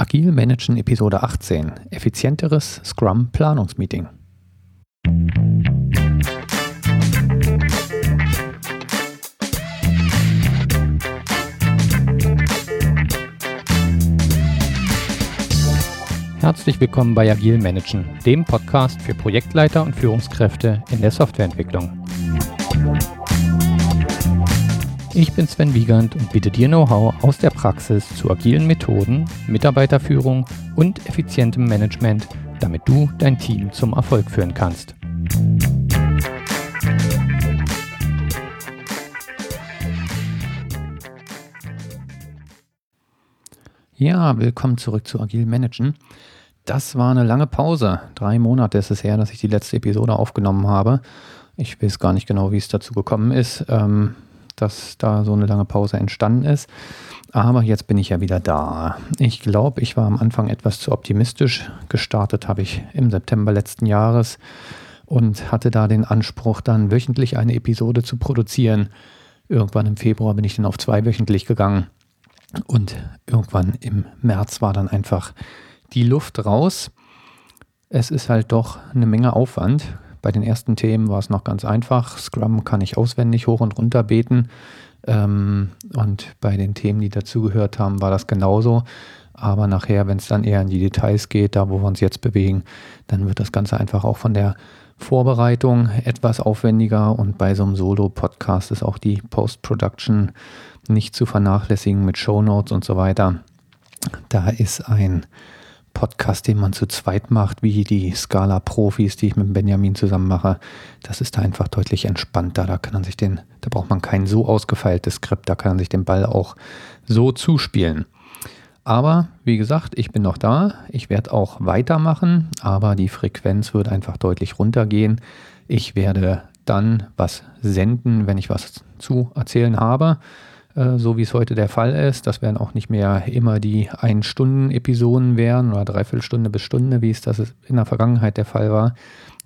Agil Managen Episode 18. Effizienteres Scrum Planungsmeeting. Herzlich willkommen bei Agil Managen, dem Podcast für Projektleiter und Führungskräfte in der Softwareentwicklung. Ich bin Sven Wiegand und biete dir Know-how aus der Praxis zu agilen Methoden, Mitarbeiterführung und effizientem Management, damit du dein Team zum Erfolg führen kannst. Ja, willkommen zurück zu Agil Managen. Das war eine lange Pause. Drei Monate ist es her, dass ich die letzte Episode aufgenommen habe. Ich weiß gar nicht genau, wie es dazu gekommen ist. Ähm, dass da so eine lange Pause entstanden ist. Aber jetzt bin ich ja wieder da. Ich glaube, ich war am Anfang etwas zu optimistisch. Gestartet habe ich im September letzten Jahres und hatte da den Anspruch, dann wöchentlich eine Episode zu produzieren. Irgendwann im Februar bin ich dann auf zwei wöchentlich gegangen. Und irgendwann im März war dann einfach die Luft raus. Es ist halt doch eine Menge Aufwand. Bei den ersten Themen war es noch ganz einfach. Scrum kann ich auswendig hoch und runter beten. Ähm, und bei den Themen, die dazugehört haben, war das genauso. Aber nachher, wenn es dann eher in die Details geht, da wo wir uns jetzt bewegen, dann wird das Ganze einfach auch von der Vorbereitung etwas aufwendiger. Und bei so einem Solo-Podcast ist auch die Post-Production nicht zu vernachlässigen mit Shownotes und so weiter. Da ist ein Podcast, den man zu zweit macht, wie die Scala-Profis, die ich mit Benjamin zusammen mache, das ist da einfach deutlich entspannter. Da kann man sich den, da braucht man kein so ausgefeiltes Skript, da kann man sich den Ball auch so zuspielen. Aber wie gesagt, ich bin noch da. Ich werde auch weitermachen, aber die Frequenz wird einfach deutlich runtergehen. Ich werde dann was senden, wenn ich was zu erzählen habe. Äh, so wie es heute der Fall ist. Das werden auch nicht mehr immer die Ein-Stunden-Episoden werden oder Dreiviertelstunde bis Stunde, wie es das in der Vergangenheit der Fall war,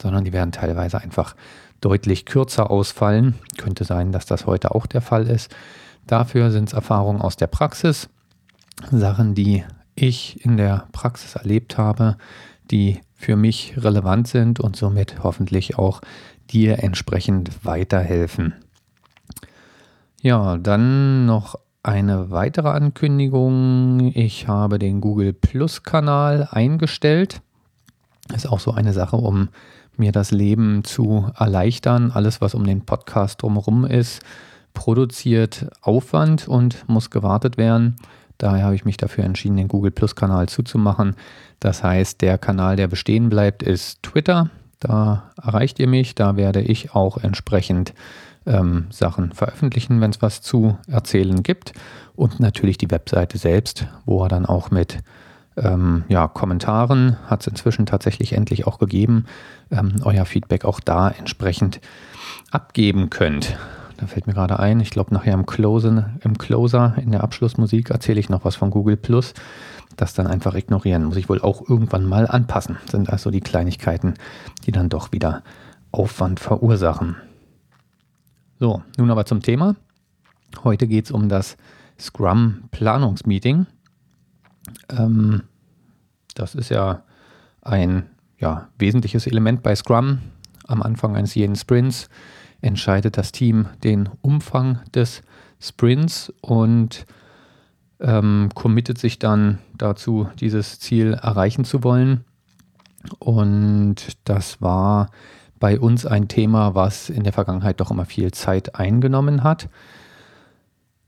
sondern die werden teilweise einfach deutlich kürzer ausfallen. Könnte sein, dass das heute auch der Fall ist. Dafür sind es Erfahrungen aus der Praxis, Sachen, die ich in der Praxis erlebt habe, die für mich relevant sind und somit hoffentlich auch dir entsprechend weiterhelfen. Ja, dann noch eine weitere Ankündigung. Ich habe den Google Plus Kanal eingestellt. Ist auch so eine Sache, um mir das Leben zu erleichtern. Alles, was um den Podcast drumherum ist, produziert Aufwand und muss gewartet werden. Daher habe ich mich dafür entschieden, den Google Plus Kanal zuzumachen. Das heißt, der Kanal, der bestehen bleibt, ist Twitter. Da erreicht ihr mich. Da werde ich auch entsprechend ähm, Sachen veröffentlichen, wenn es was zu erzählen gibt. Und natürlich die Webseite selbst, wo er dann auch mit ähm, ja, Kommentaren, hat es inzwischen tatsächlich endlich auch gegeben, ähm, euer Feedback auch da entsprechend abgeben könnt. Da fällt mir gerade ein, ich glaube nachher im, Close, im Closer, in der Abschlussmusik erzähle ich noch was von Google Plus. Das dann einfach ignorieren, muss ich wohl auch irgendwann mal anpassen. Sind also die Kleinigkeiten, die dann doch wieder Aufwand verursachen. So, nun aber zum Thema. Heute geht es um das Scrum-Planungsmeeting. Ähm, das ist ja ein ja, wesentliches Element bei Scrum. Am Anfang eines jeden Sprints entscheidet das Team den Umfang des Sprints und ähm, committet sich dann dazu, dieses Ziel erreichen zu wollen. Und das war bei uns ein Thema, was in der Vergangenheit doch immer viel Zeit eingenommen hat.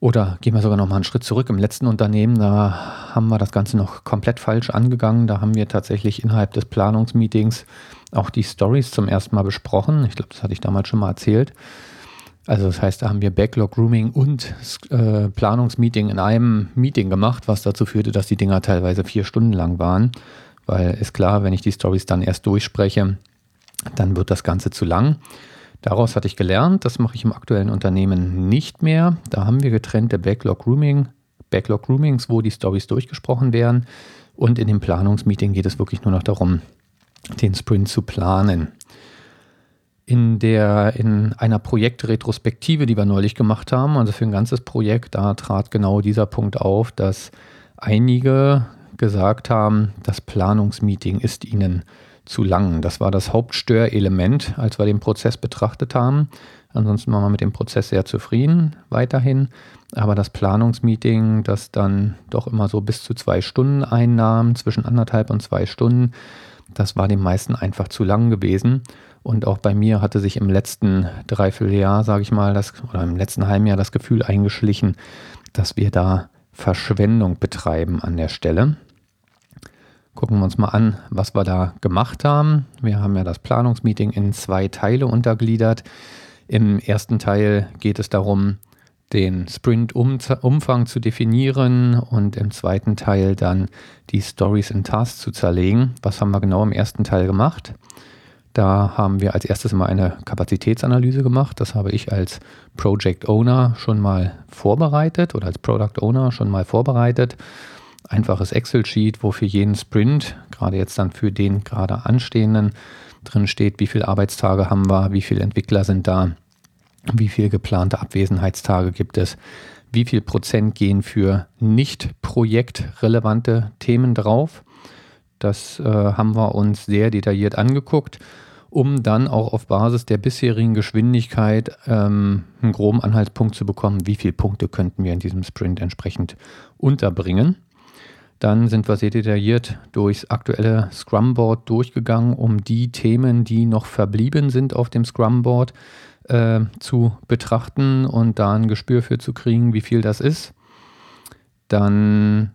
Oder gehen wir sogar noch mal einen Schritt zurück. Im letzten Unternehmen, da haben wir das Ganze noch komplett falsch angegangen. Da haben wir tatsächlich innerhalb des Planungsmeetings auch die Stories zum ersten Mal besprochen. Ich glaube, das hatte ich damals schon mal erzählt. Also das heißt, da haben wir Backlog Grooming und äh, Planungsmeeting in einem Meeting gemacht, was dazu führte, dass die Dinger teilweise vier Stunden lang waren. Weil ist klar, wenn ich die Stories dann erst durchspreche, dann wird das Ganze zu lang. Daraus hatte ich gelernt, das mache ich im aktuellen Unternehmen nicht mehr. Da haben wir getrennte Backlog Grooming, Backlog Groomings, wo die Stories durchgesprochen werden. Und in dem Planungsmeeting geht es wirklich nur noch darum, den Sprint zu planen. In, der, in einer Projektretrospektive, die wir neulich gemacht haben, also für ein ganzes Projekt, da trat genau dieser Punkt auf, dass einige gesagt haben, das Planungsmeeting ist ihnen zu lang. Das war das Hauptstörelement, als wir den Prozess betrachtet haben. Ansonsten waren wir mit dem Prozess sehr zufrieden weiterhin. Aber das Planungsmeeting, das dann doch immer so bis zu zwei Stunden einnahm, zwischen anderthalb und zwei Stunden, das war den meisten einfach zu lang gewesen. Und auch bei mir hatte sich im letzten Dreivierteljahr, sage ich mal, das, oder im letzten halben Jahr das Gefühl eingeschlichen, dass wir da Verschwendung betreiben an der Stelle. Gucken wir uns mal an, was wir da gemacht haben. Wir haben ja das Planungsmeeting in zwei Teile untergliedert. Im ersten Teil geht es darum, den Sprint-Umfang zu definieren und im zweiten Teil dann die Stories in Tasks zu zerlegen. Was haben wir genau im ersten Teil gemacht? Da haben wir als erstes mal eine Kapazitätsanalyse gemacht. Das habe ich als Project Owner schon mal vorbereitet oder als Product Owner schon mal vorbereitet. Einfaches Excel-Sheet, wo für jeden Sprint, gerade jetzt dann für den gerade anstehenden, drin steht, wie viele Arbeitstage haben wir, wie viele Entwickler sind da, wie viele geplante Abwesenheitstage gibt es, wie viel Prozent gehen für nicht projektrelevante Themen drauf. Das äh, haben wir uns sehr detailliert angeguckt um dann auch auf Basis der bisherigen Geschwindigkeit ähm, einen groben Anhaltspunkt zu bekommen, wie viele Punkte könnten wir in diesem Sprint entsprechend unterbringen. Dann sind wir sehr detailliert durchs aktuelle Scrum-Board durchgegangen, um die Themen, die noch verblieben sind auf dem Scrum-Board, äh, zu betrachten und da ein Gespür für zu kriegen, wie viel das ist. Dann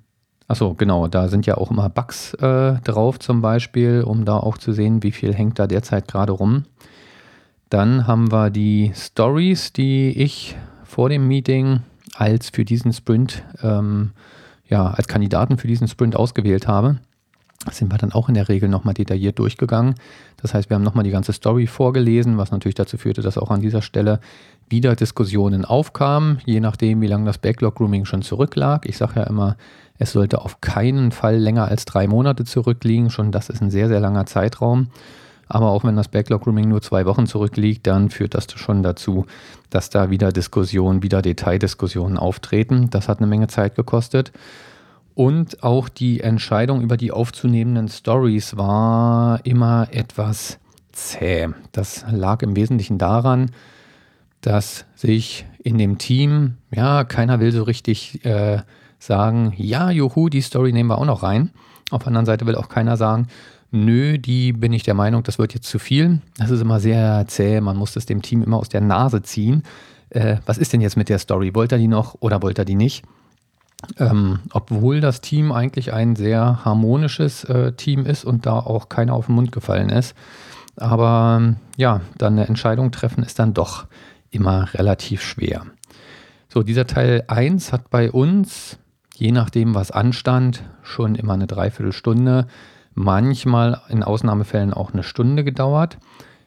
Achso, genau, da sind ja auch immer Bugs äh, drauf zum Beispiel, um da auch zu sehen, wie viel hängt da derzeit gerade rum. Dann haben wir die Stories, die ich vor dem Meeting als für diesen Sprint, ähm, ja, als Kandidaten für diesen Sprint ausgewählt habe. Sind wir dann auch in der Regel nochmal detailliert durchgegangen. Das heißt, wir haben nochmal die ganze Story vorgelesen, was natürlich dazu führte, dass auch an dieser Stelle wieder Diskussionen aufkamen, je nachdem, wie lange das Backlog-Grooming schon zurücklag. Ich sage ja immer, es sollte auf keinen Fall länger als drei Monate zurückliegen. Schon das ist ein sehr, sehr langer Zeitraum. Aber auch wenn das Backlog Grooming nur zwei Wochen zurückliegt, dann führt das schon dazu, dass da wieder Diskussionen, wieder Detaildiskussionen auftreten. Das hat eine Menge Zeit gekostet. Und auch die Entscheidung über die aufzunehmenden Stories war immer etwas zäh. Das lag im Wesentlichen daran, dass sich in dem Team, ja, keiner will so richtig äh, sagen, ja, juhu, die Story nehmen wir auch noch rein. Auf der anderen Seite will auch keiner sagen, nö, die bin ich der Meinung, das wird jetzt zu viel. Das ist immer sehr zäh, man muss das dem Team immer aus der Nase ziehen. Äh, was ist denn jetzt mit der Story? Wollt er die noch oder wollt er die nicht? Ähm, obwohl das Team eigentlich ein sehr harmonisches äh, Team ist und da auch keiner auf den Mund gefallen ist. Aber ja, dann eine Entscheidung treffen ist dann doch immer relativ schwer. So, dieser Teil 1 hat bei uns je nachdem, was anstand, schon immer eine Dreiviertelstunde, manchmal in Ausnahmefällen auch eine Stunde gedauert.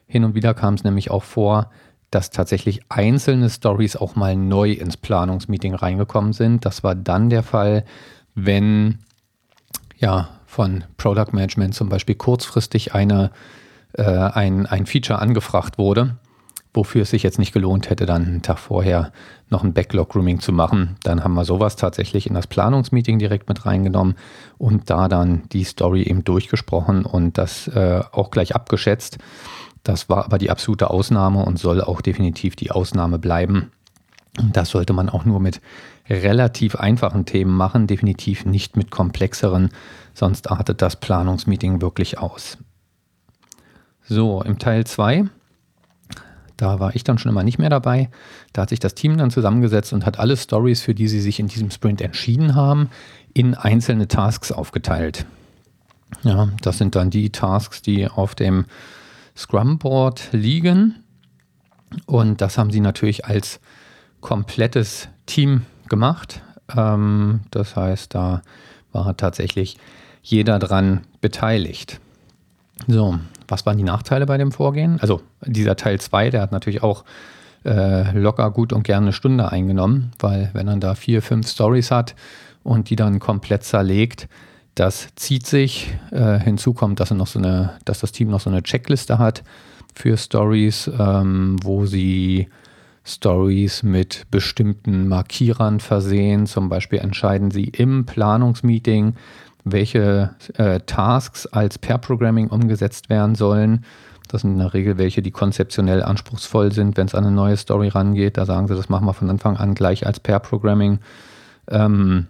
Hin und wieder kam es nämlich auch vor, dass tatsächlich einzelne Stories auch mal neu ins Planungsmeeting reingekommen sind. Das war dann der Fall, wenn ja von Product Management zum Beispiel kurzfristig eine, äh, ein, ein Feature angefragt wurde wofür es sich jetzt nicht gelohnt hätte, dann einen Tag vorher noch ein Backlog-Grooming zu machen. Dann haben wir sowas tatsächlich in das Planungsmeeting direkt mit reingenommen und da dann die Story eben durchgesprochen und das äh, auch gleich abgeschätzt. Das war aber die absolute Ausnahme und soll auch definitiv die Ausnahme bleiben. Das sollte man auch nur mit relativ einfachen Themen machen, definitiv nicht mit komplexeren, sonst artet das Planungsmeeting wirklich aus. So, im Teil 2 da war ich dann schon immer nicht mehr dabei. Da hat sich das Team dann zusammengesetzt und hat alle Stories, für die sie sich in diesem Sprint entschieden haben, in einzelne Tasks aufgeteilt. Ja, das sind dann die Tasks, die auf dem Scrum-Board liegen. Und das haben sie natürlich als komplettes Team gemacht. Ähm, das heißt, da war tatsächlich jeder dran beteiligt. So, was waren die Nachteile bei dem Vorgehen? Also dieser Teil 2, der hat natürlich auch äh, locker gut und gerne eine Stunde eingenommen, weil wenn man da vier, fünf Stories hat und die dann komplett zerlegt, das zieht sich. Äh, hinzu kommt, dass, so eine, dass das Team noch so eine Checkliste hat für Stories, ähm, wo sie Stories mit bestimmten Markierern versehen. Zum Beispiel entscheiden sie im Planungsmeeting, welche äh, Tasks als Pair-Programming umgesetzt werden sollen. Das sind in der Regel welche, die konzeptionell anspruchsvoll sind, wenn es an eine neue Story rangeht. Da sagen sie, das machen wir von Anfang an gleich als Pair-Programming. Ähm,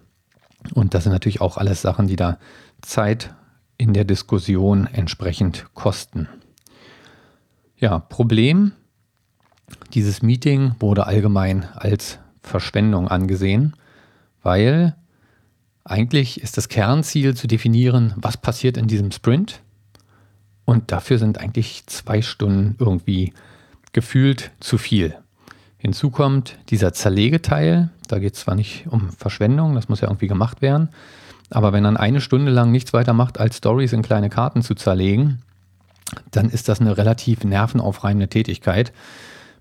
und das sind natürlich auch alles Sachen, die da Zeit in der Diskussion entsprechend kosten. Ja, Problem, dieses Meeting wurde allgemein als Verschwendung angesehen, weil eigentlich ist das Kernziel zu definieren, was passiert in diesem Sprint. Und dafür sind eigentlich zwei Stunden irgendwie gefühlt zu viel. Hinzu kommt dieser Zerlegeteil. Da geht es zwar nicht um Verschwendung, das muss ja irgendwie gemacht werden. Aber wenn man eine Stunde lang nichts weiter macht, als Stories in kleine Karten zu zerlegen, dann ist das eine relativ nervenaufreibende Tätigkeit.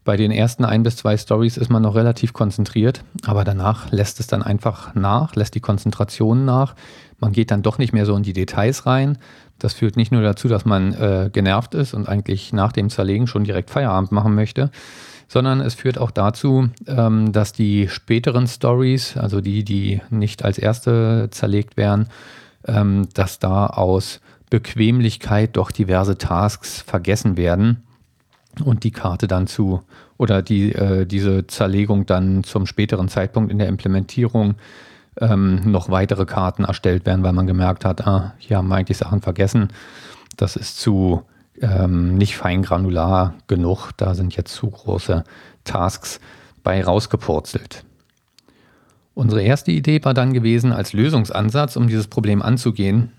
Bei den ersten ein bis zwei Stories ist man noch relativ konzentriert, aber danach lässt es dann einfach nach, lässt die Konzentration nach. Man geht dann doch nicht mehr so in die Details rein. Das führt nicht nur dazu, dass man äh, genervt ist und eigentlich nach dem Zerlegen schon direkt Feierabend machen möchte, sondern es führt auch dazu, ähm, dass die späteren Stories, also die, die nicht als erste zerlegt werden, ähm, dass da aus Bequemlichkeit doch diverse Tasks vergessen werden und die Karte dann zu oder die, äh, diese Zerlegung dann zum späteren Zeitpunkt in der Implementierung ähm, noch weitere Karten erstellt werden, weil man gemerkt hat, ah, hier haben wir eigentlich Sachen vergessen. Das ist zu ähm, nicht feingranular genug. Da sind jetzt zu große Tasks bei rausgepurzelt. Unsere erste Idee war dann gewesen, als Lösungsansatz, um dieses Problem anzugehen,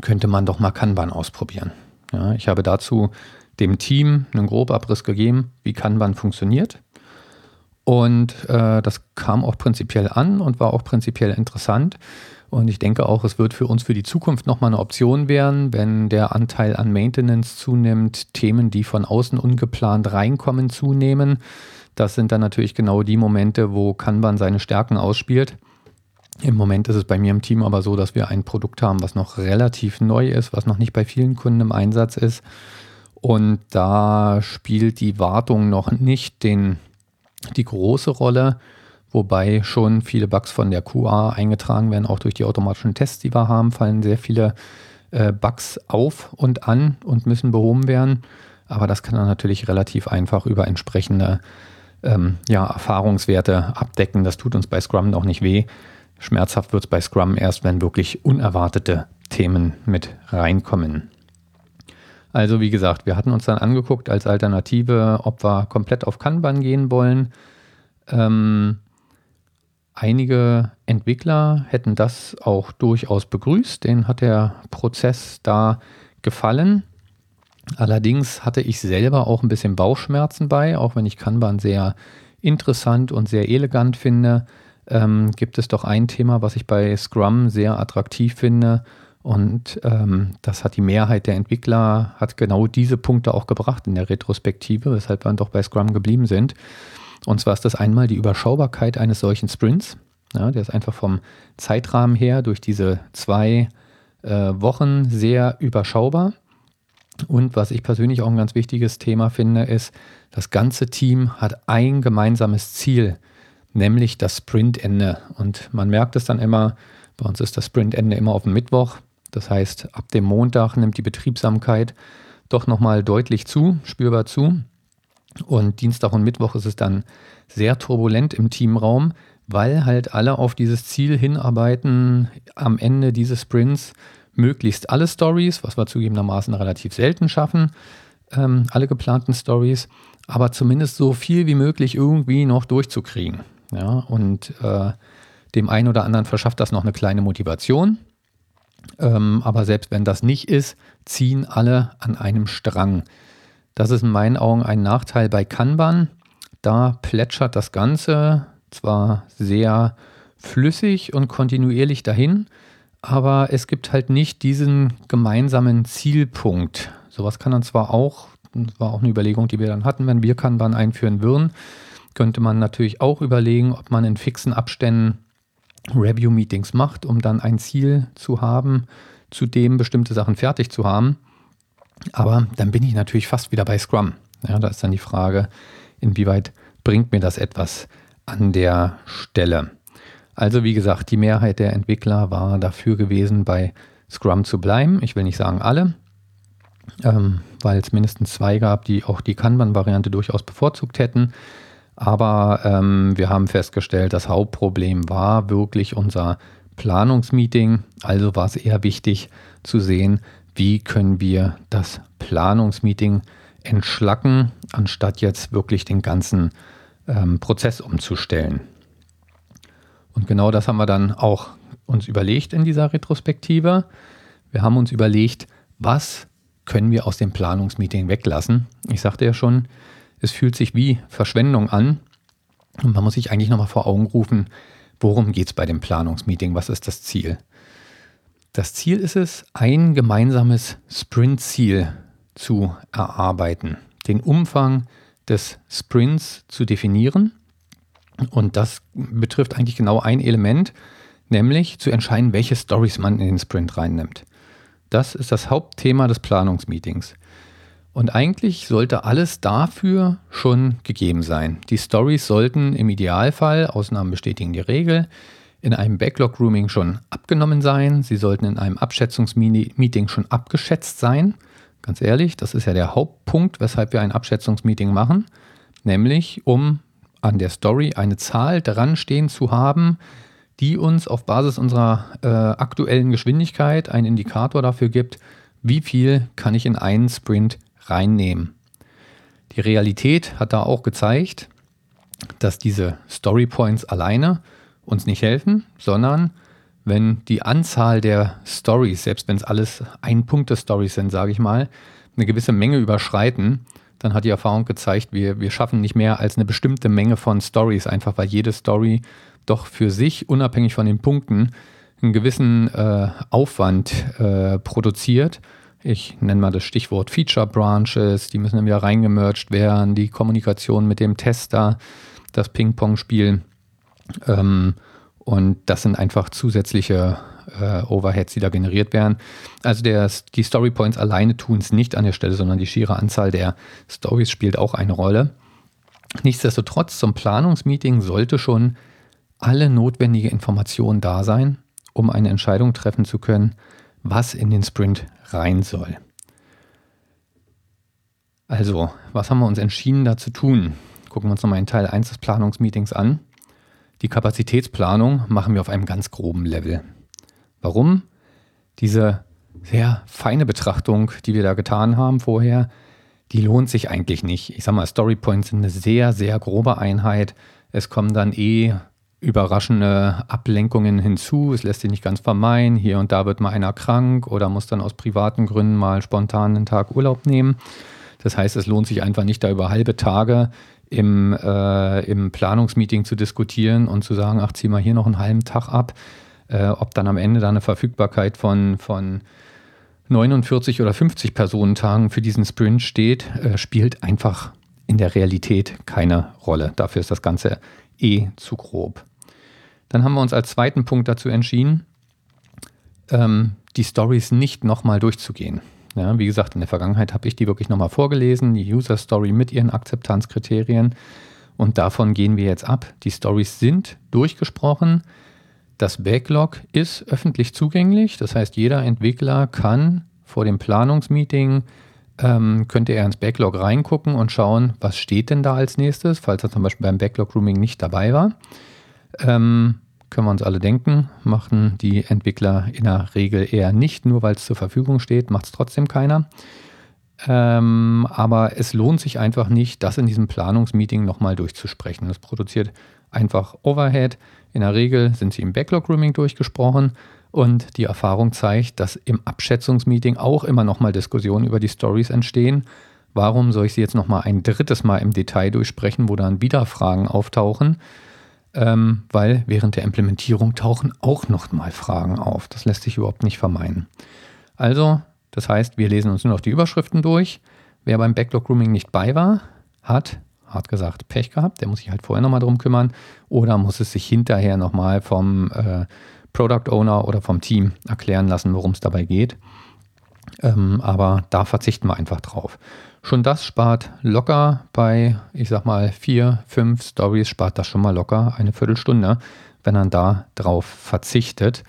könnte man doch mal Kanban ausprobieren. Ja, ich habe dazu dem Team einen Grobabriss gegeben, wie Kanban funktioniert. Und äh, das kam auch prinzipiell an und war auch prinzipiell interessant. Und ich denke auch, es wird für uns für die Zukunft nochmal eine Option werden, wenn der Anteil an Maintenance zunimmt, Themen, die von außen ungeplant reinkommen, zunehmen. Das sind dann natürlich genau die Momente, wo Kanban seine Stärken ausspielt. Im Moment ist es bei mir im Team aber so, dass wir ein Produkt haben, was noch relativ neu ist, was noch nicht bei vielen Kunden im Einsatz ist. Und da spielt die Wartung noch nicht den, die große Rolle, wobei schon viele Bugs von der QA eingetragen werden, auch durch die automatischen Tests, die wir haben, fallen sehr viele äh, Bugs auf und an und müssen behoben werden. Aber das kann dann natürlich relativ einfach über entsprechende ähm, ja, Erfahrungswerte abdecken. Das tut uns bei Scrum noch nicht weh. Schmerzhaft wird es bei Scrum erst, wenn wirklich unerwartete Themen mit reinkommen. Also wie gesagt, wir hatten uns dann angeguckt als Alternative, ob wir komplett auf Kanban gehen wollen. Ähm, einige Entwickler hätten das auch durchaus begrüßt. Denen hat der Prozess da gefallen. Allerdings hatte ich selber auch ein bisschen Bauchschmerzen bei, auch wenn ich Kanban sehr interessant und sehr elegant finde ähm, gibt es doch ein Thema, was ich bei Scrum sehr attraktiv finde. Und ähm, das hat die Mehrheit der Entwickler, hat genau diese Punkte auch gebracht in der Retrospektive, weshalb wir dann doch bei Scrum geblieben sind. Und zwar ist das einmal die Überschaubarkeit eines solchen Sprints. Ja, der ist einfach vom Zeitrahmen her durch diese zwei äh, Wochen sehr überschaubar. Und was ich persönlich auch ein ganz wichtiges Thema finde, ist, das ganze Team hat ein gemeinsames Ziel nämlich das Sprintende. Und man merkt es dann immer, bei uns ist das Sprintende immer auf dem Mittwoch. Das heißt, ab dem Montag nimmt die Betriebsamkeit doch nochmal deutlich zu, spürbar zu. Und Dienstag und Mittwoch ist es dann sehr turbulent im Teamraum, weil halt alle auf dieses Ziel hinarbeiten, am Ende dieses Sprints möglichst alle Stories, was wir zugegebenermaßen relativ selten schaffen, ähm, alle geplanten Stories, aber zumindest so viel wie möglich irgendwie noch durchzukriegen. Ja, und äh, dem einen oder anderen verschafft das noch eine kleine Motivation. Ähm, aber selbst wenn das nicht ist, ziehen alle an einem Strang. Das ist in meinen Augen ein Nachteil bei Kanban. Da plätschert das Ganze zwar sehr flüssig und kontinuierlich dahin, aber es gibt halt nicht diesen gemeinsamen Zielpunkt. Sowas kann dann zwar auch, das war auch eine Überlegung, die wir dann hatten, wenn wir Kanban einführen würden, könnte man natürlich auch überlegen, ob man in fixen Abständen Review-Meetings macht, um dann ein Ziel zu haben, zu dem bestimmte Sachen fertig zu haben. Aber dann bin ich natürlich fast wieder bei Scrum. Ja, da ist dann die Frage, inwieweit bringt mir das etwas an der Stelle. Also wie gesagt, die Mehrheit der Entwickler war dafür gewesen, bei Scrum zu bleiben. Ich will nicht sagen alle, ähm, weil es mindestens zwei gab, die auch die Kanban-Variante durchaus bevorzugt hätten. Aber ähm, wir haben festgestellt, das Hauptproblem war wirklich unser Planungsmeeting. Also war es eher wichtig zu sehen, wie können wir das Planungsmeeting entschlacken, anstatt jetzt wirklich den ganzen ähm, Prozess umzustellen. Und genau das haben wir dann auch uns überlegt in dieser Retrospektive. Wir haben uns überlegt, was können wir aus dem Planungsmeeting weglassen. Ich sagte ja schon, es fühlt sich wie Verschwendung an. Und man muss sich eigentlich nochmal vor Augen rufen, worum geht es bei dem Planungsmeeting? Was ist das Ziel? Das Ziel ist es, ein gemeinsames Sprint-Ziel zu erarbeiten, den Umfang des Sprints zu definieren. Und das betrifft eigentlich genau ein Element, nämlich zu entscheiden, welche Stories man in den Sprint reinnimmt. Das ist das Hauptthema des Planungsmeetings. Und eigentlich sollte alles dafür schon gegeben sein. Die Stories sollten im Idealfall, Ausnahmen bestätigen die Regel, in einem Backlog-Grooming schon abgenommen sein. Sie sollten in einem Abschätzungsmeeting schon abgeschätzt sein. Ganz ehrlich, das ist ja der Hauptpunkt, weshalb wir ein Abschätzungsmeeting machen. Nämlich, um an der Story eine Zahl dran stehen zu haben, die uns auf Basis unserer äh, aktuellen Geschwindigkeit einen Indikator dafür gibt, wie viel kann ich in einen Sprint reinnehmen. Die Realität hat da auch gezeigt, dass diese Story Points alleine uns nicht helfen, sondern wenn die Anzahl der Stories, selbst wenn es alles Ein-Punkte-Stories sind, sage ich mal, eine gewisse Menge überschreiten, dann hat die Erfahrung gezeigt, wir, wir schaffen nicht mehr als eine bestimmte Menge von Stories, einfach weil jede Story doch für sich, unabhängig von den Punkten, einen gewissen äh, Aufwand äh, produziert ich nenne mal das Stichwort Feature Branches, die müssen dann wieder reingemerged werden, die Kommunikation mit dem Tester, das Ping-Pong-Spiel. Ähm, und das sind einfach zusätzliche äh, Overheads, die da generiert werden. Also der, die Story Points alleine tun es nicht an der Stelle, sondern die schiere Anzahl der Stories spielt auch eine Rolle. Nichtsdestotrotz, zum Planungsmeeting sollte schon alle notwendige Informationen da sein, um eine Entscheidung treffen zu können, was in den Sprint rein soll. Also, was haben wir uns entschieden da zu tun? Gucken wir uns nochmal in Teil 1 des Planungsmeetings an. Die Kapazitätsplanung machen wir auf einem ganz groben Level. Warum? Diese sehr feine Betrachtung, die wir da getan haben vorher, die lohnt sich eigentlich nicht. Ich sage mal, Storypoints sind eine sehr, sehr grobe Einheit. Es kommen dann eh überraschende Ablenkungen hinzu. Es lässt sich nicht ganz vermeiden. Hier und da wird mal einer krank oder muss dann aus privaten Gründen mal spontan einen Tag Urlaub nehmen. Das heißt, es lohnt sich einfach nicht, da über halbe Tage im, äh, im Planungsmeeting zu diskutieren und zu sagen, ach, zieh mal hier noch einen halben Tag ab. Äh, ob dann am Ende da eine Verfügbarkeit von, von 49 oder 50 Personentagen für diesen Sprint steht, äh, spielt einfach in der Realität keine Rolle. Dafür ist das Ganze eh zu grob. Dann haben wir uns als zweiten Punkt dazu entschieden, ähm, die Stories nicht nochmal durchzugehen. Ja, wie gesagt, in der Vergangenheit habe ich die wirklich nochmal vorgelesen, die User Story mit ihren Akzeptanzkriterien. Und davon gehen wir jetzt ab. Die Stories sind durchgesprochen. Das Backlog ist öffentlich zugänglich. Das heißt, jeder Entwickler kann vor dem Planungsmeeting, ähm, könnte er ins Backlog reingucken und schauen, was steht denn da als nächstes, falls er zum Beispiel beim Backlog Grooming nicht dabei war. Ähm, können wir uns alle denken, machen die Entwickler in der Regel eher nicht, nur weil es zur Verfügung steht, macht es trotzdem keiner. Ähm, aber es lohnt sich einfach nicht, das in diesem Planungsmeeting nochmal durchzusprechen. Das produziert einfach Overhead. In der Regel sind sie im Backlog-Grooming durchgesprochen und die Erfahrung zeigt, dass im Abschätzungsmeeting auch immer nochmal Diskussionen über die Stories entstehen. Warum soll ich sie jetzt nochmal ein drittes Mal im Detail durchsprechen, wo dann wieder Fragen auftauchen? Ähm, weil während der Implementierung tauchen auch noch mal Fragen auf. Das lässt sich überhaupt nicht vermeiden. Also, das heißt, wir lesen uns nur noch die Überschriften durch. Wer beim Backlog Grooming nicht bei war, hat, hart gesagt, Pech gehabt. Der muss sich halt vorher nochmal drum kümmern oder muss es sich hinterher nochmal vom äh, Product Owner oder vom Team erklären lassen, worum es dabei geht. Ähm, aber da verzichten wir einfach drauf. Schon das spart locker bei, ich sag mal, vier, fünf Stories, spart das schon mal locker eine Viertelstunde, wenn man da drauf verzichtet.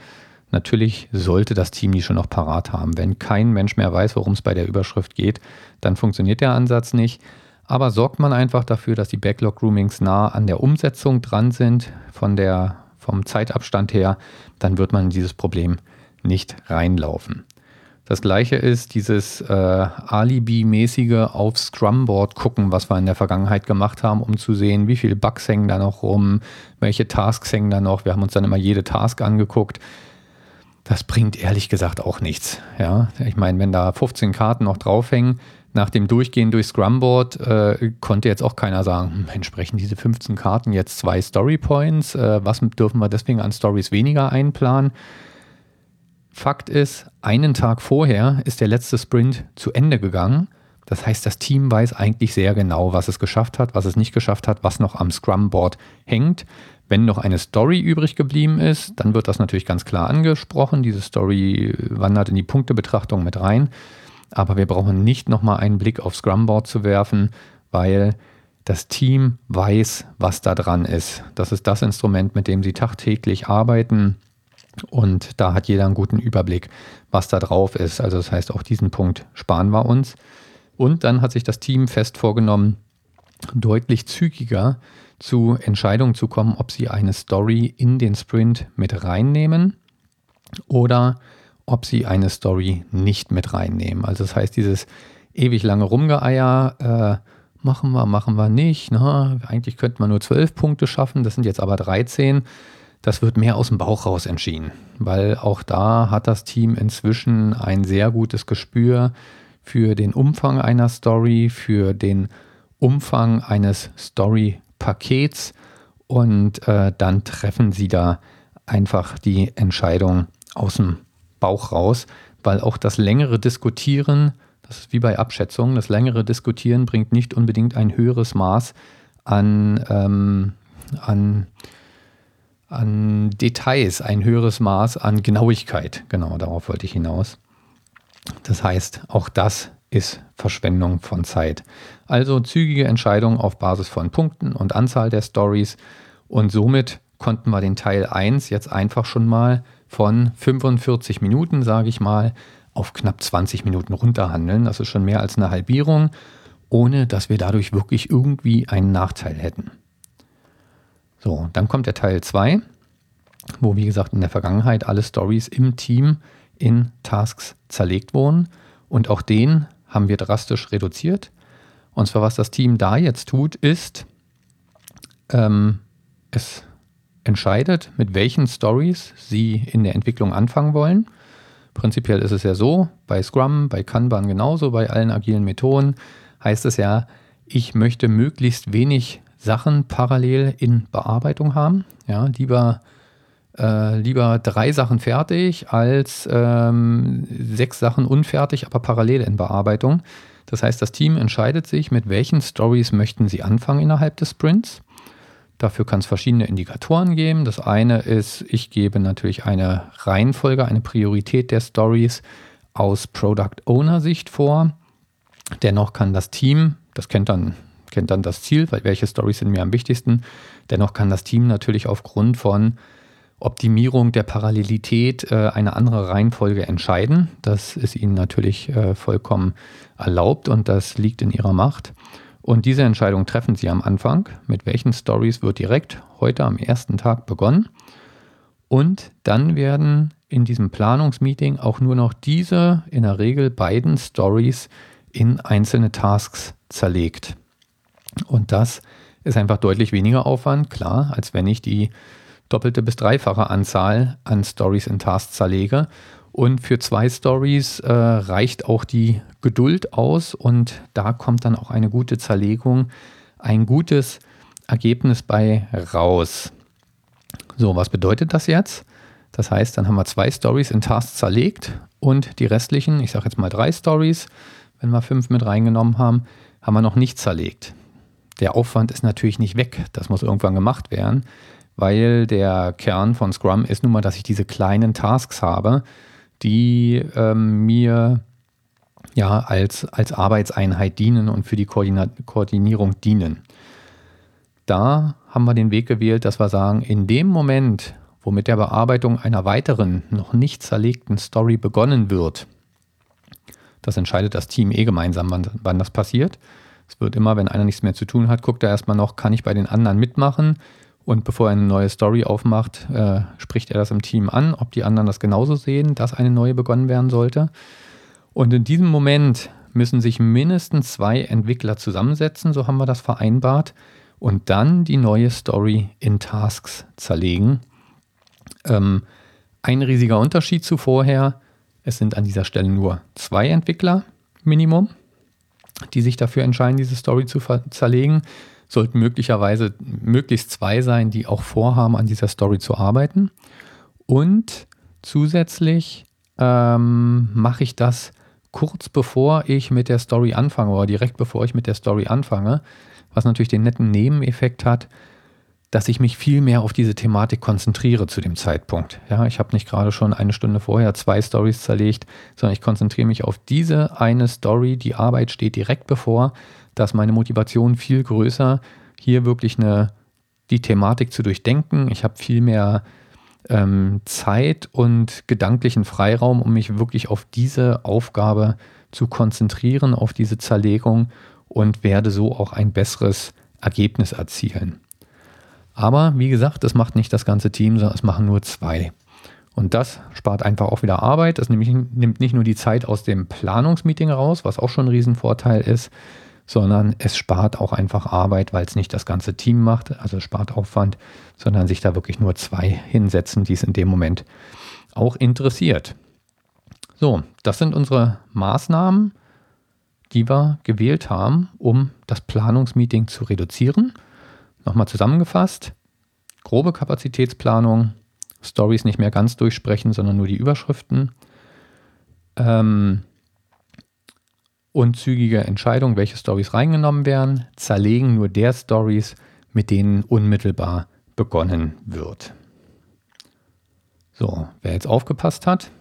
Natürlich sollte das Team die schon noch parat haben. Wenn kein Mensch mehr weiß, worum es bei der Überschrift geht, dann funktioniert der Ansatz nicht. Aber sorgt man einfach dafür, dass die Backlog-Groomings nah an der Umsetzung dran sind, von der, vom Zeitabstand her, dann wird man in dieses Problem nicht reinlaufen. Das gleiche ist dieses äh, Alibi-mäßige auf Scrumboard gucken, was wir in der Vergangenheit gemacht haben, um zu sehen, wie viele Bugs hängen da noch rum, welche Tasks hängen da noch. Wir haben uns dann immer jede Task angeguckt. Das bringt ehrlich gesagt auch nichts. Ja, ich meine, wenn da 15 Karten noch draufhängen, nach dem Durchgehen durch Scrumboard äh, konnte jetzt auch keiner sagen, entsprechen hm, diese 15 Karten jetzt zwei Story Points? Äh, was dürfen wir deswegen an Stories weniger einplanen? Fakt ist, einen Tag vorher ist der letzte Sprint zu Ende gegangen. Das heißt, das Team weiß eigentlich sehr genau, was es geschafft hat, was es nicht geschafft hat, was noch am Scrum-Board hängt. Wenn noch eine Story übrig geblieben ist, dann wird das natürlich ganz klar angesprochen. Diese Story wandert in die Punktebetrachtung mit rein. Aber wir brauchen nicht nochmal einen Blick auf Scrum-Board zu werfen, weil das Team weiß, was da dran ist. Das ist das Instrument, mit dem sie tagtäglich arbeiten. Und da hat jeder einen guten Überblick, was da drauf ist. Also das heißt, auch diesen Punkt sparen wir uns. Und dann hat sich das Team fest vorgenommen, deutlich zügiger zu Entscheidungen zu kommen, ob sie eine Story in den Sprint mit reinnehmen oder ob sie eine Story nicht mit reinnehmen. Also das heißt, dieses ewig lange Rumgeeier, äh, machen wir, machen wir nicht. Ne? Eigentlich könnte man nur zwölf Punkte schaffen, das sind jetzt aber 13 das wird mehr aus dem Bauch raus entschieden, weil auch da hat das Team inzwischen ein sehr gutes Gespür für den Umfang einer Story, für den Umfang eines Story-Pakets. Und äh, dann treffen sie da einfach die Entscheidung aus dem Bauch raus, weil auch das längere Diskutieren, das ist wie bei Abschätzungen, das längere Diskutieren bringt nicht unbedingt ein höheres Maß an, ähm, an an Details, ein höheres Maß an Genauigkeit. Genau, darauf wollte ich hinaus. Das heißt, auch das ist Verschwendung von Zeit. Also zügige Entscheidungen auf Basis von Punkten und Anzahl der Stories und somit konnten wir den Teil 1 jetzt einfach schon mal von 45 Minuten, sage ich mal, auf knapp 20 Minuten runterhandeln. Das ist schon mehr als eine Halbierung, ohne dass wir dadurch wirklich irgendwie einen Nachteil hätten. So, dann kommt der Teil 2, wo wie gesagt in der Vergangenheit alle Stories im Team in Tasks zerlegt wurden. Und auch den haben wir drastisch reduziert. Und zwar, was das Team da jetzt tut, ist, ähm, es entscheidet, mit welchen Stories sie in der Entwicklung anfangen wollen. Prinzipiell ist es ja so, bei Scrum, bei Kanban genauso, bei allen agilen Methoden heißt es ja, ich möchte möglichst wenig Sachen parallel in Bearbeitung haben. Ja, lieber, äh, lieber drei Sachen fertig als ähm, sechs Sachen unfertig, aber parallel in Bearbeitung. Das heißt, das Team entscheidet sich, mit welchen Stories möchten sie anfangen innerhalb des Sprints. Dafür kann es verschiedene Indikatoren geben. Das eine ist, ich gebe natürlich eine Reihenfolge, eine Priorität der Stories aus Product Owner Sicht vor. Dennoch kann das Team, das kennt dann kennt dann das Ziel, weil welche Stories sind mir am wichtigsten. Dennoch kann das Team natürlich aufgrund von Optimierung der Parallelität äh, eine andere Reihenfolge entscheiden. Das ist ihnen natürlich äh, vollkommen erlaubt und das liegt in ihrer Macht. Und diese Entscheidung treffen sie am Anfang. Mit welchen Stories wird direkt heute am ersten Tag begonnen? Und dann werden in diesem Planungsmeeting auch nur noch diese, in der Regel beiden Stories in einzelne Tasks zerlegt. Und das ist einfach deutlich weniger Aufwand, klar, als wenn ich die doppelte bis dreifache Anzahl an Stories in Tasks zerlege. Und für zwei Stories äh, reicht auch die Geduld aus und da kommt dann auch eine gute Zerlegung, ein gutes Ergebnis bei raus. So, was bedeutet das jetzt? Das heißt, dann haben wir zwei Stories in Tasks zerlegt und die restlichen, ich sage jetzt mal drei Stories, wenn wir fünf mit reingenommen haben, haben wir noch nicht zerlegt der Aufwand ist natürlich nicht weg. Das muss irgendwann gemacht werden, weil der Kern von Scrum ist nun mal, dass ich diese kleinen Tasks habe, die ähm, mir ja, als, als Arbeitseinheit dienen und für die Koordina Koordinierung dienen. Da haben wir den Weg gewählt, dass wir sagen, in dem Moment, wo mit der Bearbeitung einer weiteren, noch nicht zerlegten Story begonnen wird, das entscheidet das Team eh gemeinsam, wann, wann das passiert. Es wird immer, wenn einer nichts mehr zu tun hat, guckt er erstmal noch, kann ich bei den anderen mitmachen? Und bevor er eine neue Story aufmacht, äh, spricht er das im Team an, ob die anderen das genauso sehen, dass eine neue begonnen werden sollte. Und in diesem Moment müssen sich mindestens zwei Entwickler zusammensetzen, so haben wir das vereinbart, und dann die neue Story in Tasks zerlegen. Ähm, ein riesiger Unterschied zu vorher, es sind an dieser Stelle nur zwei Entwickler Minimum, die sich dafür entscheiden, diese Story zu zerlegen. Sollten möglicherweise möglichst zwei sein, die auch vorhaben, an dieser Story zu arbeiten. Und zusätzlich ähm, mache ich das kurz bevor ich mit der Story anfange oder direkt bevor ich mit der Story anfange, was natürlich den netten Nebeneffekt hat, dass ich mich viel mehr auf diese Thematik konzentriere zu dem Zeitpunkt. Ja, ich habe nicht gerade schon eine Stunde vorher zwei Stories zerlegt, sondern ich konzentriere mich auf diese eine Story. Die Arbeit steht direkt bevor, dass meine Motivation viel größer, hier wirklich eine, die Thematik zu durchdenken. Ich habe viel mehr ähm, Zeit und gedanklichen Freiraum, um mich wirklich auf diese Aufgabe zu konzentrieren, auf diese Zerlegung und werde so auch ein besseres Ergebnis erzielen. Aber wie gesagt, das macht nicht das ganze Team, sondern es machen nur zwei. Und das spart einfach auch wieder Arbeit. Das nimmt nicht nur die Zeit aus dem Planungsmeeting raus, was auch schon ein Riesenvorteil ist, sondern es spart auch einfach Arbeit, weil es nicht das ganze Team macht, also spart Aufwand, sondern sich da wirklich nur zwei hinsetzen, die es in dem Moment auch interessiert. So, das sind unsere Maßnahmen, die wir gewählt haben, um das Planungsmeeting zu reduzieren. Nochmal zusammengefasst, grobe Kapazitätsplanung, Stories nicht mehr ganz durchsprechen, sondern nur die Überschriften. Ähm, und zügige Entscheidung, welche Stories reingenommen werden, zerlegen nur der Stories, mit denen unmittelbar begonnen wird. So, wer jetzt aufgepasst hat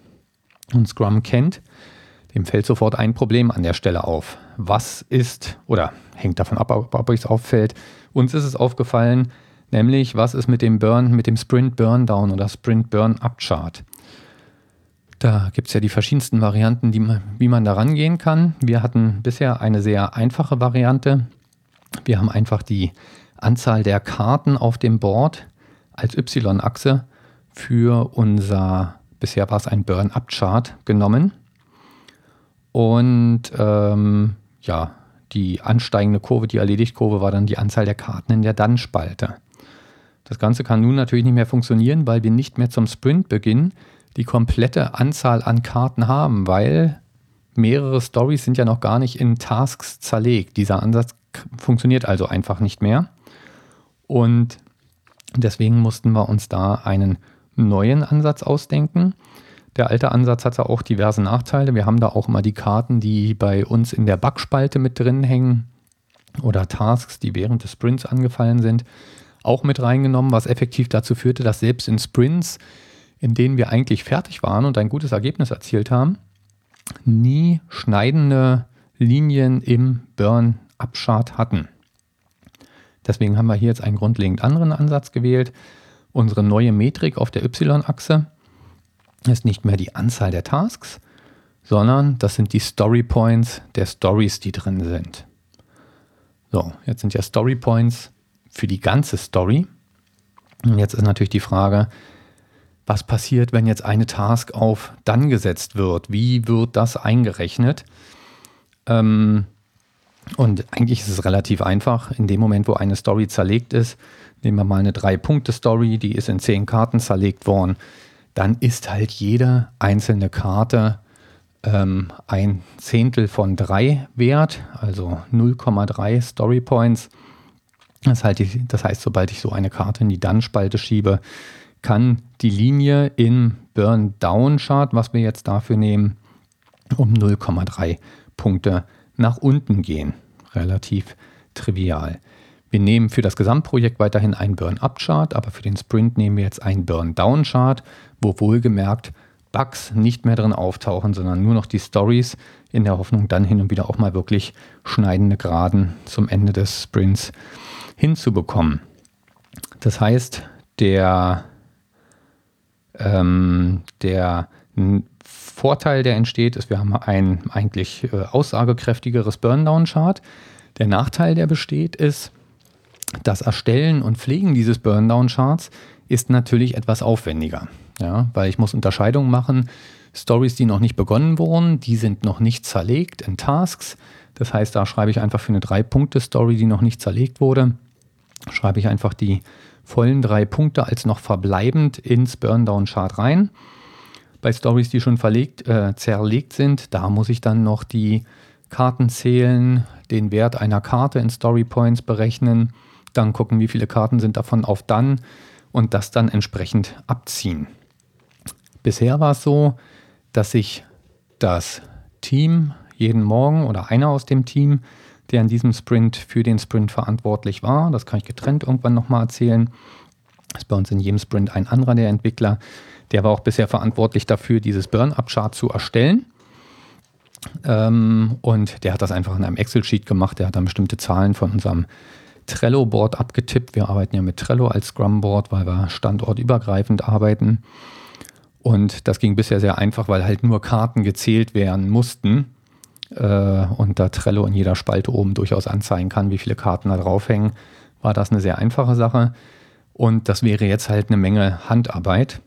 und Scrum kennt, dem fällt sofort ein Problem an der Stelle auf. Was ist, oder hängt davon ab, ob euch es auffällt, uns ist es aufgefallen, nämlich was ist mit dem Burn, mit dem Sprint Burn Down oder Sprint Burn Up Chart. Da gibt es ja die verschiedensten Varianten, die wie man da rangehen kann. Wir hatten bisher eine sehr einfache Variante. Wir haben einfach die Anzahl der Karten auf dem Board als Y-Achse für unser, bisher war es ein Burn-Up-Chart genommen. Und ähm, ja, die ansteigende Kurve, die Erledigt-Kurve war dann die Anzahl der Karten in der Dann-Spalte. Das Ganze kann nun natürlich nicht mehr funktionieren, weil wir nicht mehr zum Sprintbeginn die komplette Anzahl an Karten haben, weil mehrere Stories sind ja noch gar nicht in Tasks zerlegt. Dieser Ansatz funktioniert also einfach nicht mehr. Und deswegen mussten wir uns da einen neuen Ansatz ausdenken. Der alte Ansatz hatte auch diverse Nachteile. Wir haben da auch immer die Karten, die bei uns in der Backspalte mit drin hängen oder Tasks, die während des Sprints angefallen sind, auch mit reingenommen, was effektiv dazu führte, dass selbst in Sprints, in denen wir eigentlich fertig waren und ein gutes Ergebnis erzielt haben, nie schneidende Linien im Burn-Up-Chart hatten. Deswegen haben wir hier jetzt einen grundlegend anderen Ansatz gewählt. Unsere neue Metrik auf der Y-Achse ist nicht mehr die Anzahl der Tasks, sondern das sind die Story Points der Stories, die drin sind. So, jetzt sind ja Story Points für die ganze Story. Und jetzt ist natürlich die Frage, was passiert, wenn jetzt eine Task auf dann gesetzt wird? Wie wird das eingerechnet? Ähm, und eigentlich ist es relativ einfach. In dem Moment, wo eine Story zerlegt ist, nehmen wir mal eine Drei-Punkte-Story, die ist in zehn Karten zerlegt worden dann ist halt jede einzelne Karte ähm, ein Zehntel von drei wert, also 0,3 Story Points. Das, halt das heißt, sobald ich so eine Karte in die Dann-Spalte schiebe, kann die Linie im Burn-Down-Chart, was wir jetzt dafür nehmen, um 0,3 Punkte nach unten gehen. Relativ trivial. Wir nehmen für das Gesamtprojekt weiterhin einen Burn-Up-Chart, aber für den Sprint nehmen wir jetzt einen Burn-Down-Chart, wo wohlgemerkt Bugs nicht mehr drin auftauchen, sondern nur noch die Stories in der Hoffnung, dann hin und wieder auch mal wirklich schneidende Geraden zum Ende des Sprints hinzubekommen. Das heißt, der, ähm, der Vorteil, der entsteht, ist, wir haben ein eigentlich äh, aussagekräftigeres Burndown-Chart. Der Nachteil, der besteht, ist, das Erstellen und Pflegen dieses Burndown-Charts ist natürlich etwas aufwendiger. Ja, weil ich muss Unterscheidungen machen. Stories, die noch nicht begonnen wurden, die sind noch nicht zerlegt in Tasks. Das heißt, da schreibe ich einfach für eine Drei-Punkte-Story, die noch nicht zerlegt wurde, schreibe ich einfach die vollen drei Punkte als noch verbleibend ins Burndown-Chart rein. Bei Stories, die schon verlegt, äh, zerlegt sind, da muss ich dann noch die Karten zählen, den Wert einer Karte in Story Points berechnen, dann gucken, wie viele Karten sind davon auf dann und das dann entsprechend abziehen. Bisher war es so, dass sich das Team jeden Morgen oder einer aus dem Team, der in diesem Sprint für den Sprint verantwortlich war, das kann ich getrennt irgendwann nochmal erzählen, ist bei uns in jedem Sprint ein anderer der Entwickler, der war auch bisher verantwortlich dafür, dieses Burn-Up-Chart zu erstellen. Ähm, und der hat das einfach in einem Excel-Sheet gemacht. Der hat dann bestimmte Zahlen von unserem Trello-Board abgetippt. Wir arbeiten ja mit Trello als Scrum-Board, weil wir standortübergreifend arbeiten. Und das ging bisher sehr einfach, weil halt nur Karten gezählt werden mussten. Äh, und da Trello in jeder Spalte oben durchaus anzeigen kann, wie viele Karten da draufhängen, war das eine sehr einfache Sache. Und das wäre jetzt halt eine Menge Handarbeit.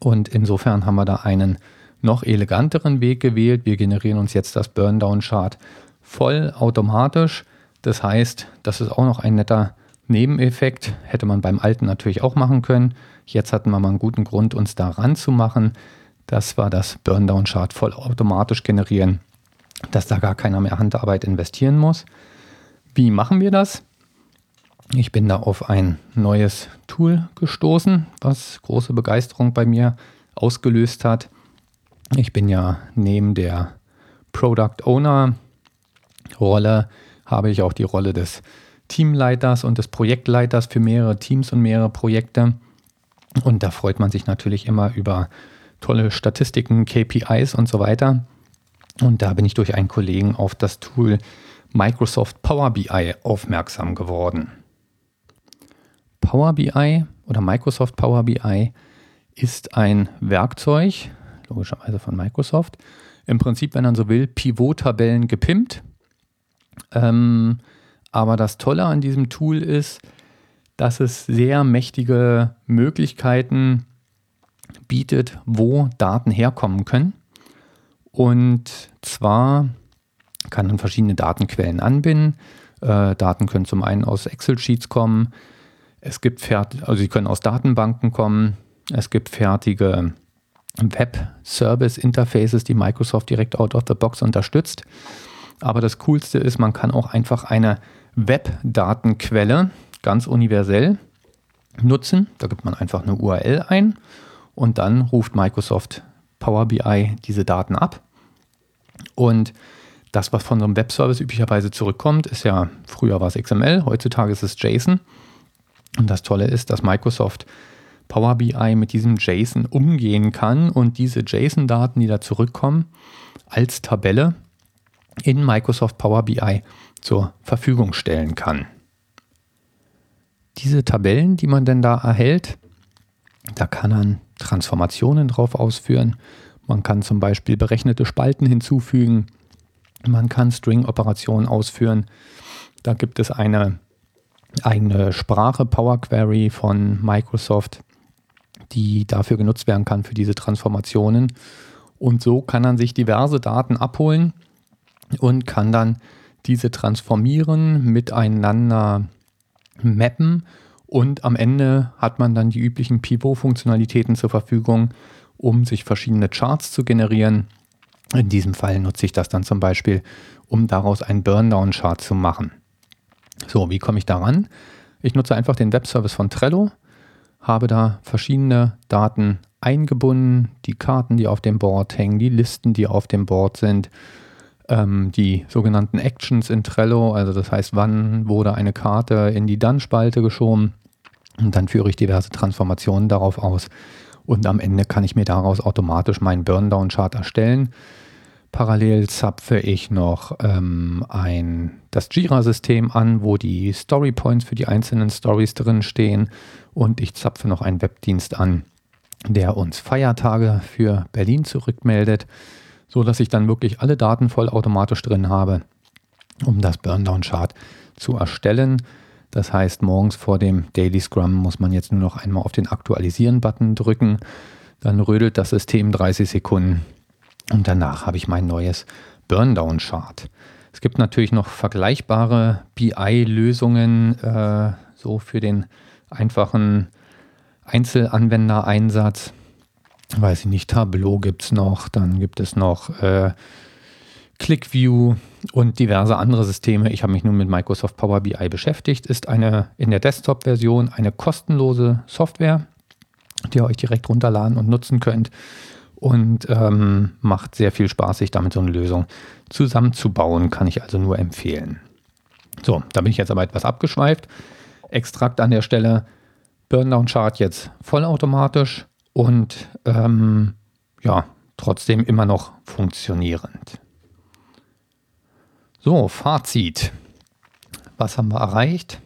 Und insofern haben wir da einen noch eleganteren Weg gewählt. Wir generieren uns jetzt das Burndown-Chart voll automatisch. Das heißt, das ist auch noch ein netter Nebeneffekt. Hätte man beim alten natürlich auch machen können. Jetzt hatten wir mal einen guten Grund, uns da ranzumachen. Das war das Burndown-Chart voll automatisch generieren, dass da gar keiner mehr Handarbeit investieren muss. Wie machen wir das? Ich bin da auf ein neues Tool gestoßen, was große Begeisterung bei mir ausgelöst hat. Ich bin ja neben der Product Owner Rolle, habe ich auch die Rolle des Teamleiters und des Projektleiters für mehrere Teams und mehrere Projekte. Und da freut man sich natürlich immer über tolle Statistiken, KPIs und so weiter. Und da bin ich durch einen Kollegen auf das Tool Microsoft Power BI aufmerksam geworden. Power BI oder Microsoft Power BI ist ein Werkzeug, logischerweise von Microsoft. Im Prinzip, wenn man so will, Pivot-Tabellen gepimpt. Ähm, aber das Tolle an diesem Tool ist, dass es sehr mächtige Möglichkeiten bietet, wo Daten herkommen können. Und zwar kann man verschiedene Datenquellen anbinden. Äh, Daten können zum einen aus Excel-Sheets kommen, es gibt also sie können aus Datenbanken kommen. Es gibt fertige Web-Service-Interfaces, die Microsoft direkt out of the box unterstützt. Aber das Coolste ist, man kann auch einfach eine Web-Datenquelle ganz universell nutzen. Da gibt man einfach eine URL ein und dann ruft Microsoft Power BI diese Daten ab. Und das, was von so einem Web-Service üblicherweise zurückkommt, ist ja, früher war es XML, heutzutage ist es JSON. Und das Tolle ist, dass Microsoft Power BI mit diesem JSON umgehen kann und diese JSON-Daten, die da zurückkommen, als Tabelle in Microsoft Power BI zur Verfügung stellen kann. Diese Tabellen, die man denn da erhält, da kann man Transformationen drauf ausführen. Man kann zum Beispiel berechnete Spalten hinzufügen. Man kann String-Operationen ausführen. Da gibt es eine eigene Sprache Power Query von Microsoft, die dafür genutzt werden kann für diese Transformationen. Und so kann man sich diverse Daten abholen und kann dann diese transformieren, miteinander mappen und am Ende hat man dann die üblichen Pivot-Funktionalitäten zur Verfügung, um sich verschiedene Charts zu generieren. In diesem Fall nutze ich das dann zum Beispiel, um daraus einen Burndown-Chart zu machen. So, wie komme ich daran? Ich nutze einfach den Webservice von Trello, habe da verschiedene Daten eingebunden, die Karten, die auf dem Board hängen, die Listen, die auf dem Board sind, ähm, die sogenannten Actions in Trello, also das heißt, wann wurde eine Karte in die Dann-Spalte geschoben? Und dann führe ich diverse Transformationen darauf aus. Und am Ende kann ich mir daraus automatisch meinen Burndown-Chart erstellen. Parallel zapfe ich noch ähm, ein, das Jira-System an, wo die Story Points für die einzelnen Stories drin stehen. Und ich zapfe noch einen Webdienst an, der uns Feiertage für Berlin zurückmeldet, so dass ich dann wirklich alle Daten vollautomatisch drin habe, um das Burndown-Chart zu erstellen. Das heißt, morgens vor dem Daily Scrum muss man jetzt nur noch einmal auf den Aktualisieren-Button drücken. Dann rödelt das System 30 Sekunden und danach habe ich mein neues Burndown-Chart. Es gibt natürlich noch vergleichbare BI-Lösungen, äh, so für den einfachen Einzelanwendereinsatz. Weiß ich nicht, Tableau gibt es noch, dann gibt es noch äh, ClickView und diverse andere Systeme. Ich habe mich nun mit Microsoft Power BI beschäftigt. Ist eine in der Desktop-Version eine kostenlose Software, die ihr euch direkt runterladen und nutzen könnt. Und ähm, macht sehr viel Spaß, sich damit so eine Lösung zusammenzubauen. Kann ich also nur empfehlen. So, da bin ich jetzt aber etwas abgeschweift. Extrakt an der Stelle. Burndown-Chart jetzt vollautomatisch und ähm, ja, trotzdem immer noch funktionierend. So, Fazit. Was haben wir erreicht?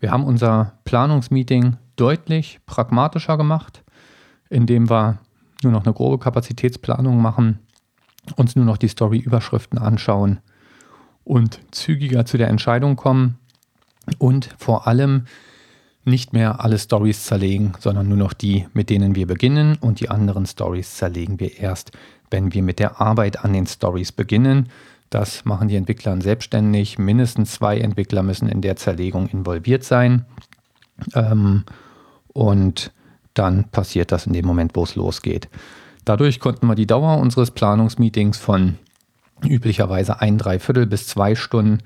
Wir haben unser Planungsmeeting deutlich pragmatischer gemacht, indem wir nur noch eine grobe Kapazitätsplanung machen, uns nur noch die Story-Überschriften anschauen und zügiger zu der Entscheidung kommen und vor allem nicht mehr alle Stories zerlegen, sondern nur noch die, mit denen wir beginnen und die anderen Stories zerlegen wir erst, wenn wir mit der Arbeit an den Stories beginnen, das machen die Entwickler selbstständig. Mindestens zwei Entwickler müssen in der Zerlegung involviert sein. Ähm, und dann passiert das in dem Moment, wo es losgeht. Dadurch konnten wir die Dauer unseres Planungsmeetings von üblicherweise ein Dreiviertel bis zwei Stunden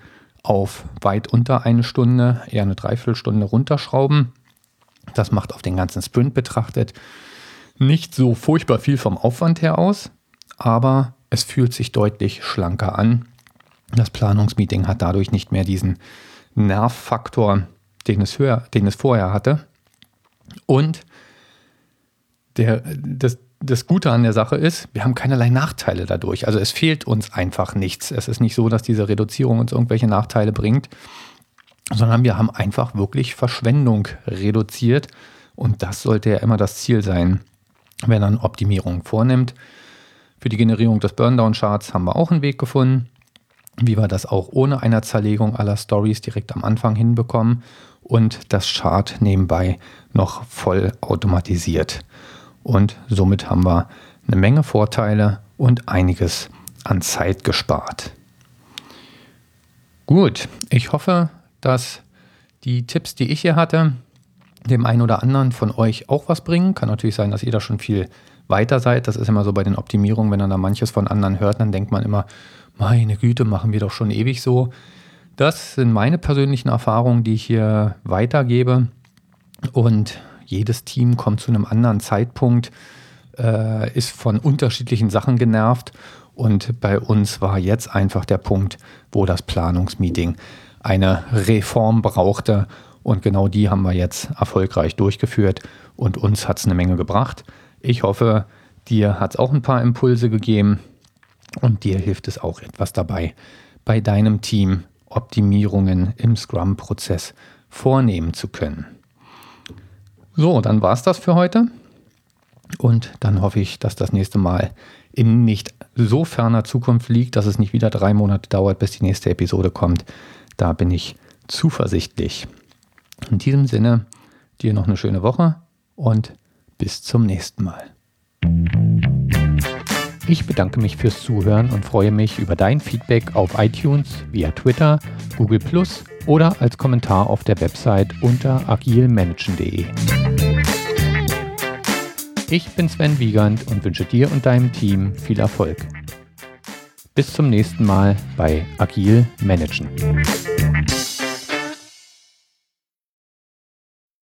auf weit unter eine Stunde, eher eine Dreiviertelstunde runterschrauben. Das macht auf den ganzen Sprint betrachtet nicht so furchtbar viel vom Aufwand her aus, aber es fühlt sich deutlich schlanker an. Das Planungsmeeting hat dadurch nicht mehr diesen Nervfaktor, den es, höher, den es vorher hatte. Und der, das, das Gute an der Sache ist, wir haben keinerlei Nachteile dadurch. Also es fehlt uns einfach nichts. Es ist nicht so, dass diese Reduzierung uns irgendwelche Nachteile bringt, sondern wir haben einfach wirklich Verschwendung reduziert. Und das sollte ja immer das Ziel sein, wenn man Optimierung vornimmt. Für die Generierung des Burndown-Charts haben wir auch einen Weg gefunden, wie wir das auch ohne einer Zerlegung aller Stories direkt am Anfang hinbekommen und das Chart nebenbei noch voll automatisiert. Und somit haben wir eine Menge Vorteile und einiges an Zeit gespart. Gut, ich hoffe, dass die Tipps, die ich hier hatte, dem einen oder anderen von euch auch was bringen. Kann natürlich sein, dass ihr da schon viel weiter seid. Das ist immer so bei den Optimierungen, wenn man da manches von anderen hört, dann denkt man immer, meine Güte, machen wir doch schon ewig so. Das sind meine persönlichen Erfahrungen, die ich hier weitergebe. Und jedes Team kommt zu einem anderen Zeitpunkt, äh, ist von unterschiedlichen Sachen genervt. Und bei uns war jetzt einfach der Punkt, wo das Planungsmeeting eine Reform brauchte. Und genau die haben wir jetzt erfolgreich durchgeführt und uns hat es eine Menge gebracht. Ich hoffe, dir hat es auch ein paar Impulse gegeben und dir hilft es auch etwas dabei, bei deinem Team Optimierungen im Scrum-Prozess vornehmen zu können. So, dann war es das für heute. Und dann hoffe ich, dass das nächste Mal in nicht so ferner Zukunft liegt, dass es nicht wieder drei Monate dauert, bis die nächste Episode kommt. Da bin ich zuversichtlich. In diesem Sinne, dir noch eine schöne Woche und bis zum nächsten Mal. Ich bedanke mich fürs Zuhören und freue mich über dein Feedback auf iTunes, via Twitter, Google oder als Kommentar auf der Website unter agilmanagen.de. Ich bin Sven Wiegand und wünsche dir und deinem Team viel Erfolg. Bis zum nächsten Mal bei Agil Managen.